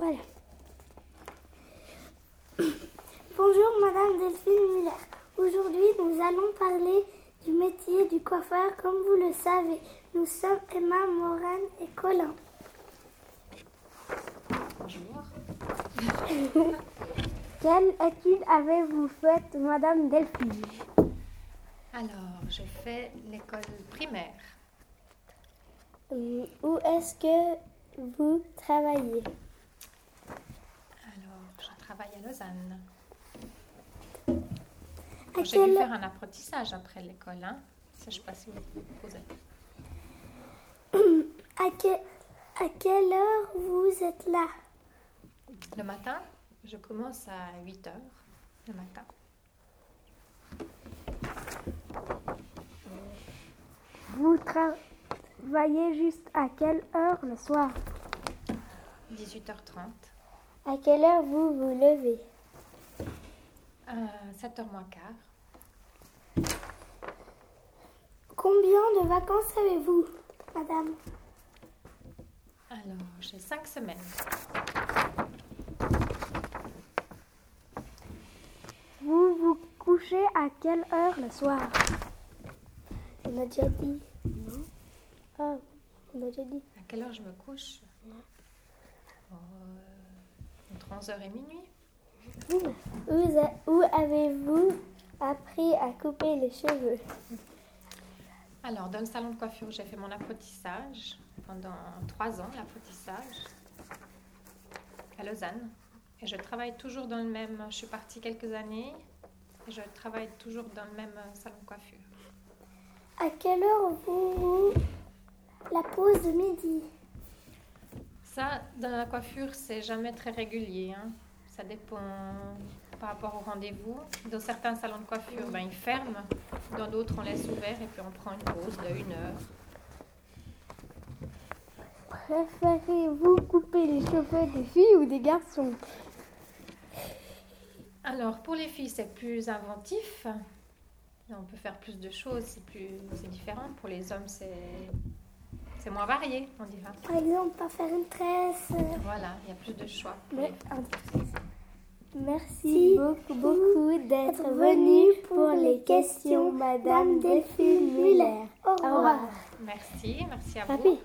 Voilà. Bonjour Madame Delphine Muller. Aujourd'hui, nous allons parler du métier du coiffeur. Comme vous le savez, nous sommes Emma, Morane et Colin. Bonjour. Quelle étude avez-vous faite, Madame Delphine? Alors, j'ai fait l'école primaire. Hum, Où est-ce que vous travaillez? À Lausanne. J'ai dû faire un apprentissage après l'école. Hein? Ça, je ne sais pas si vous vous posez. à, que- à quelle heure vous êtes là? Le matin, je commence à 8 heures le matin. Vous travaillez juste à quelle heure le soir? 18h30, À quelle heure vous vous levez? Euh, 7h moins quart. Combien de vacances avez-vous, Madame? Alors, j'ai 5 semaines. Vous vous couchez à quelle heure le soir? On a déjà dit. Non Ah, on a déjà dit. À quelle heure je me couche? Euh, Entre 11h et minuit. Où, avez-vous appris à couper les cheveux? Alors, dans le salon de coiffure, j'ai fait mon apprentissage pendant trois ans, l'apprentissage à Lausanne. Et je travaille toujours dans le même. Je suis partie quelques années et je travaille toujours dans le même salon de coiffure. À quelle heure vous la pause de midi? Ça, dans la coiffure, c'est jamais très régulier. hein. Ça dépend par rapport au rendez-vous. Dans certains salons de coiffure, ben, ils ferment. Dans d'autres, on laisse ouvert et puis on prend une pause de une heure. Préférez-vous couper les cheveux des filles ou des garçons? Alors, pour les filles, c'est plus inventif. On peut faire plus de choses, c'est plus, c'est différent. Pour les hommes, c'est, c'est moins varié, on dira. Par exemple, pas faire une tresse. Voilà, il y a plus de choix. Mais- Merci beaucoup, beaucoup d'être venue pour les questions, Madame Delphine Muller. Au revoir. Merci, merci à vous.